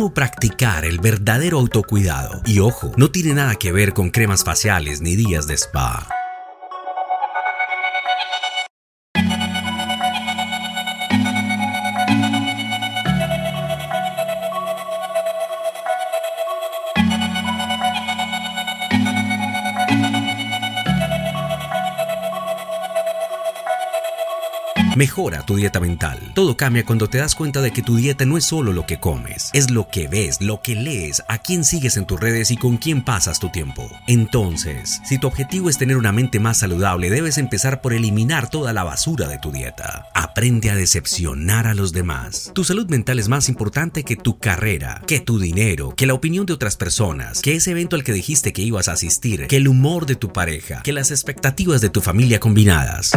cómo practicar el verdadero autocuidado. Y ojo, no tiene nada que ver con cremas faciales ni días de spa. Mejora tu dieta mental. Todo cambia cuando te das cuenta de que tu dieta no es solo lo que comes, es lo que ves, lo que lees, a quién sigues en tus redes y con quién pasas tu tiempo. Entonces, si tu objetivo es tener una mente más saludable, debes empezar por eliminar toda la basura de tu dieta. Aprende a decepcionar a los demás. Tu salud mental es más importante que tu carrera, que tu dinero, que la opinión de otras personas, que ese evento al que dijiste que ibas a asistir, que el humor de tu pareja, que las expectativas de tu familia combinadas.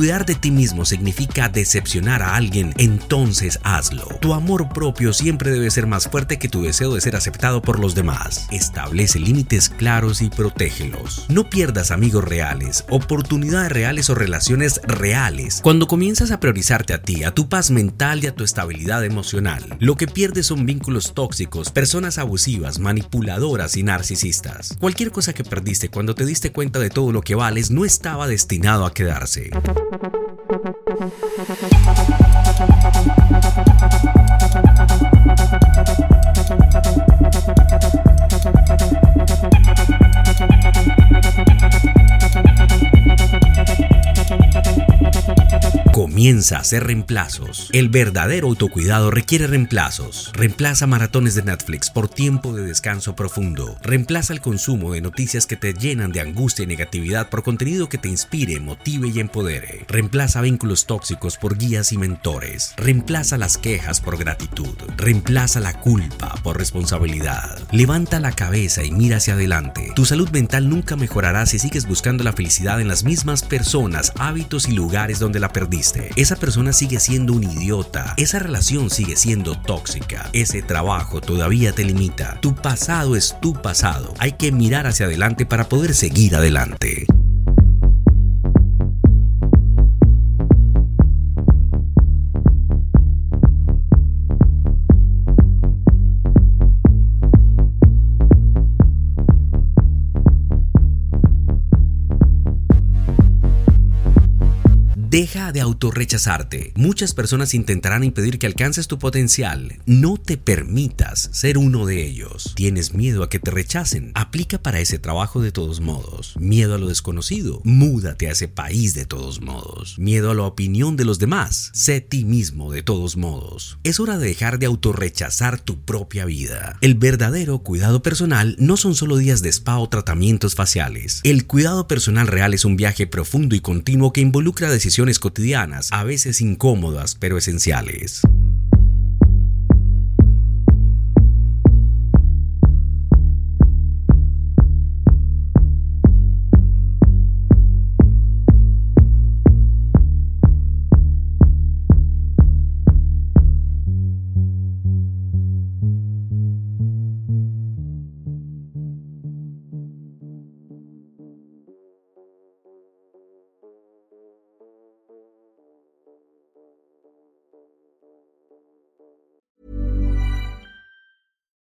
Cuidar de ti mismo significa decepcionar a alguien, entonces hazlo. Tu amor propio siempre debe ser más fuerte que tu deseo de ser aceptado por los demás. Establece límites claros y protégelos. No pierdas amigos reales, oportunidades reales o relaciones reales. Cuando comienzas a priorizarte a ti, a tu paz mental y a tu estabilidad emocional, lo que pierdes son vínculos tóxicos, personas abusivas, manipuladoras y narcisistas. Cualquier cosa que perdiste cuando te diste cuenta de todo lo que vales no estaba destinado a quedarse. Thank you. Comienza a hacer reemplazos. El verdadero autocuidado requiere reemplazos. Reemplaza maratones de Netflix por tiempo de descanso profundo. Reemplaza el consumo de noticias que te llenan de angustia y negatividad por contenido que te inspire, motive y empodere. Reemplaza vínculos tóxicos por guías y mentores. Reemplaza las quejas por gratitud. Reemplaza la culpa por responsabilidad. Levanta la cabeza y mira hacia adelante. Tu salud mental nunca mejorará si sigues buscando la felicidad en las mismas personas, hábitos y lugares donde la perdiste. Esa persona sigue siendo un idiota. Esa relación sigue siendo tóxica. Ese trabajo todavía te limita. Tu pasado es tu pasado. Hay que mirar hacia adelante para poder seguir adelante. Deja de autorrechazarte. Muchas personas intentarán impedir que alcances tu potencial. No te permitas ser uno de ellos. ¿Tienes miedo a que te rechacen? Aplica para ese trabajo de todos modos. Miedo a lo desconocido. Múdate a ese país de todos modos. Miedo a la opinión de los demás. Sé ti mismo de todos modos. Es hora de dejar de autorrechazar tu propia vida. El verdadero cuidado personal no son solo días de spa o tratamientos faciales. El cuidado personal real es un viaje profundo y continuo que involucra decisiones cotidianas, a veces incómodas pero esenciales.